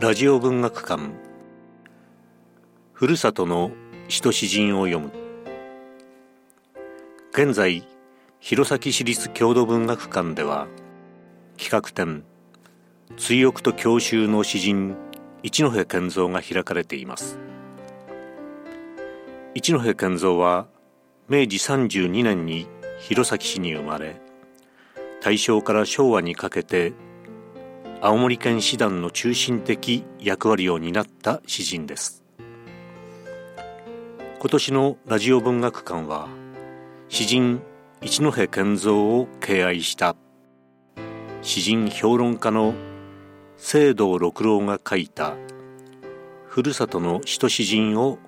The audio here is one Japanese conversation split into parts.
ラジオ文学館。ふるさとの使徒詩人を読む。現在弘前市立郷土文学館では企画展追憶と郷愁の詩人一戸健三が開かれています。一戸健三は明治32年に弘前市に生まれ大正から昭和にかけて青森県師団の中心的役割を担った詩人です。今年のラジオ文学館は詩人一戸健三を敬愛した。詩人評論家の聖堂六郎が書いたふるさとの使徒詩人を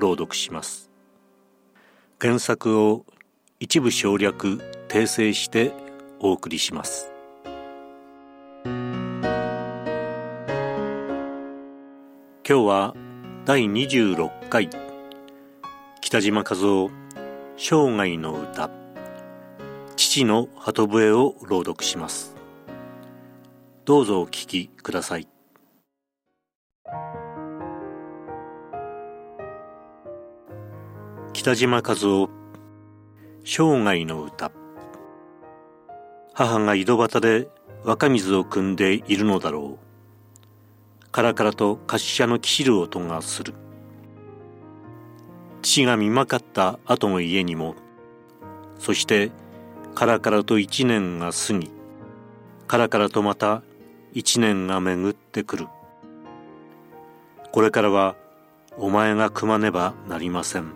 朗読します。原作を一部省略訂正してお送りします。今日は第26回。北島和夫生涯の歌。父の鳩笛を朗読します。どうぞお聞きください。北島和夫生涯の歌。母が井戸端で若水を汲んでいるのだろう。カラカラと滑車のきしる音がする。父が見まかった後の家にもそしてカラカラと一年が過ぎカラカラとまた一年が巡ってくる。これからはお前が組まねばなりません。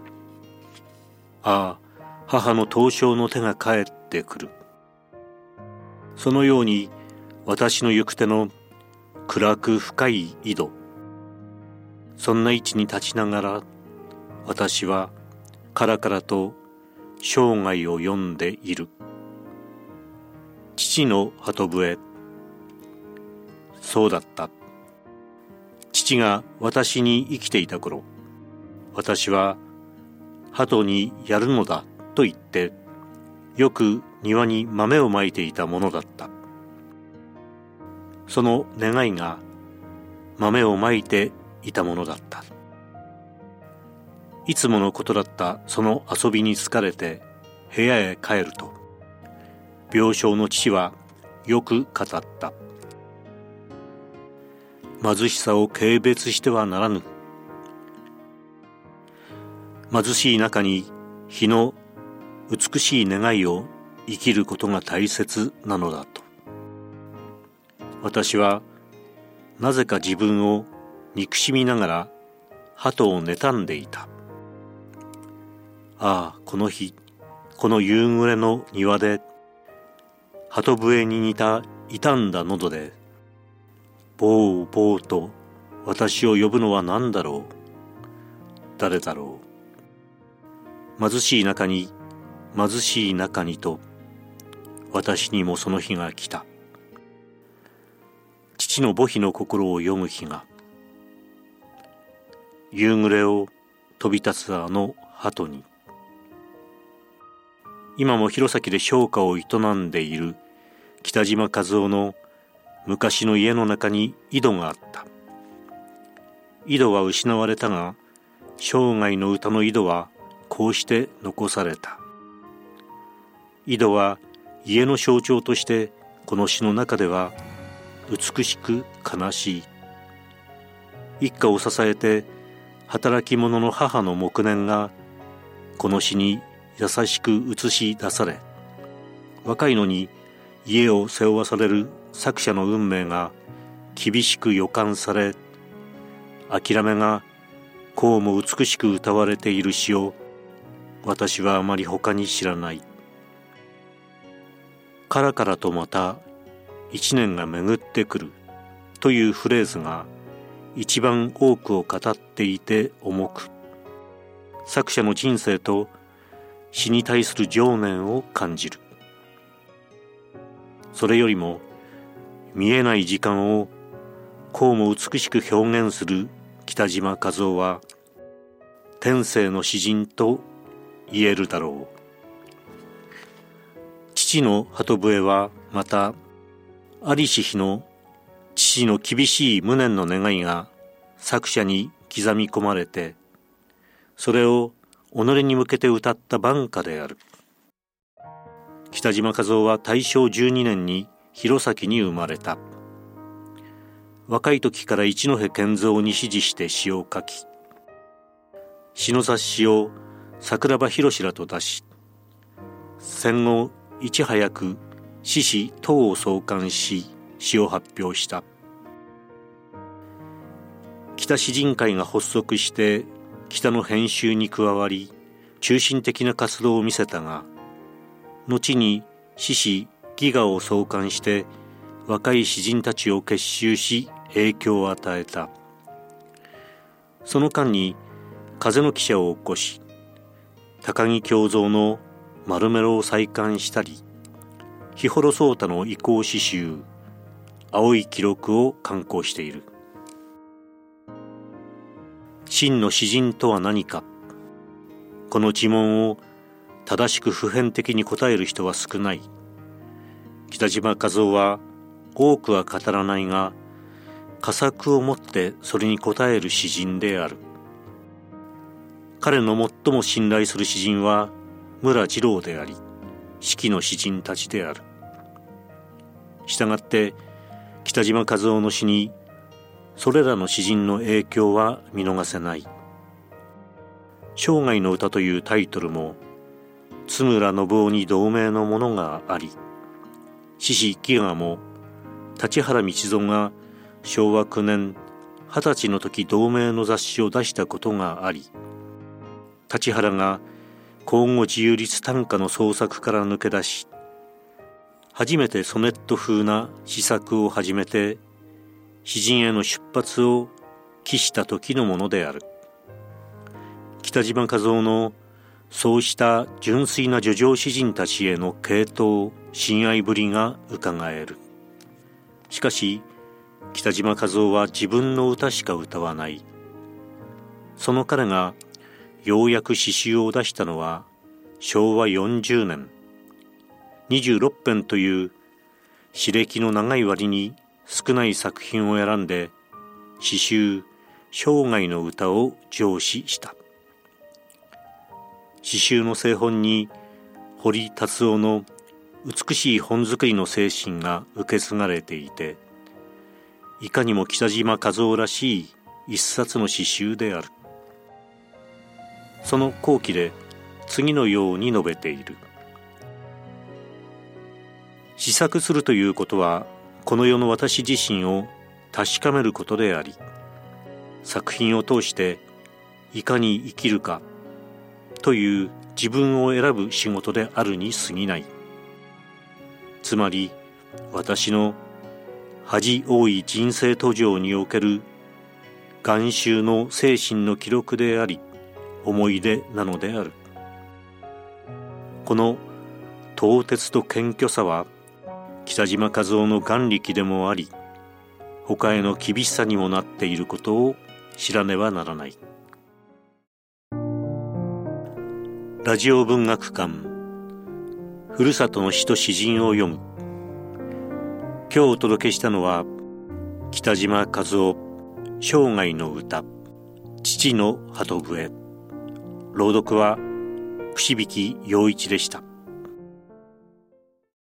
ああ母の刀匠の手が帰ってくる。そのように私の行く手の暗く深い井戸。そんな位置に立ちながら私はカラカラと生涯を読んでいる。父の鳩笛。そうだった。父が私に生きていた頃私は鳩にやるのだと言ってよく庭に豆をまいていたものだった。その願いが豆をまいていたものだった。いつものことだった。その遊びに疲れて部屋へ帰ると病床の父はよく語った。貧しさを軽蔑してはならぬ。貧しい中に日の美しい願いを生きることが大切なのだと私はなぜか自分を憎しみながら鳩を妬んでいた。ああこの日この夕暮れの庭で鳩笛に似た傷んだ喉でぼうぼうと私を呼ぶのは何だろう誰だろう。貧しい中に貧しい中にと私にもその日が来た。父の母妃の心を読む日が夕暮れを飛び立つあの鳩に。今も弘前で商家を営んでいる北島和夫の昔の家の中に井戸があった。井戸は失われたが生涯の歌の井戸はこうして残された。井戸は家の象徴としてこの詩の中では美しく悲しい一家を支えて働き者の母の黙念がこの詩に優しく映し出され若いのに家を背負わされる作者の運命が厳しく予感され諦めがこうも美しく歌われている詩を私はあまり他に知らない。カラカラとまた一年が巡ってくるというフレーズが一番多くを語っていて重く。作者の人生と死に対する情念を感じる。それよりも見えない時間をこうも美しく表現する北島和夫は天性の詩人と言えるだろう。父の鳩笛はまたありし日の父の厳しい無念の願いが作者に刻み込まれてそれを己に向けて歌った挽歌である。北島和夫は大正12年に弘前に生まれた。若い時から一戸健三に師事して詩を書き詩の雑誌を桜庭博らと出し戦後いち早く詩詩等を創刊し詩を発表した。北詩人会が発足して北の編集に加わり中心的な活動を見せたが後に詩詩戯画を創刊して若い詩人たちを結集し影響を与えた。その間に風の記者を起こし高木京三の丸メロを再刊したり日幌草太の移行詩集青い記録を刊行している。真の詩人とは何か。この自問を正しく普遍的に答える人は少ない。北島和夫は多くは語らないが佳作をもってそれに応える詩人である。彼の最も信頼する詩人は村次郎であり四季の詩人たちである。したがって北島和夫の詩にそれらの詩人の影響は見逃せない。生涯の歌というタイトルも津村信夫に同名のものがあり獅子飢餓も立原道蔵が昭和9年二十歳の時同名の雑誌を出したことがあり立原が交互自由律短歌の創作から抜け出し初めてソネット風な詩作を始めて詩人への出発を期した時のものである。北島和夫のそうした純粋な叙情詩人たちへの傾倒親愛ぶりがうかがえる。しかし北島和夫は自分の歌しか歌わない。その彼がようやく詩集を出したのは昭和40年。26編という史歴の長い割に少ない作品を選んで詩集生涯の歌を上詩した。詩集の製本に堀達夫の美しい本作りの精神が受け継がれていていかにも北島和夫らしい一冊の詩集である。その後期で次のように述べている。試作するということはこの世の私自身を確かめることであり作品を通していかに生きるかという自分を選ぶ仕事であるに過ぎない。つまり私の恥多い人生途上における眼臭の精神の記録であり思い出なのである。この唐突と謙虚さは北島和夫の眼力でもあり他への厳しさにもなっていることを知らねばならない。ラジオ文学館。ふるさとの詩と詩人を読む。今日お届けしたのは北島和夫生涯の歌父の鳩笛。朗読は串引陽一でした。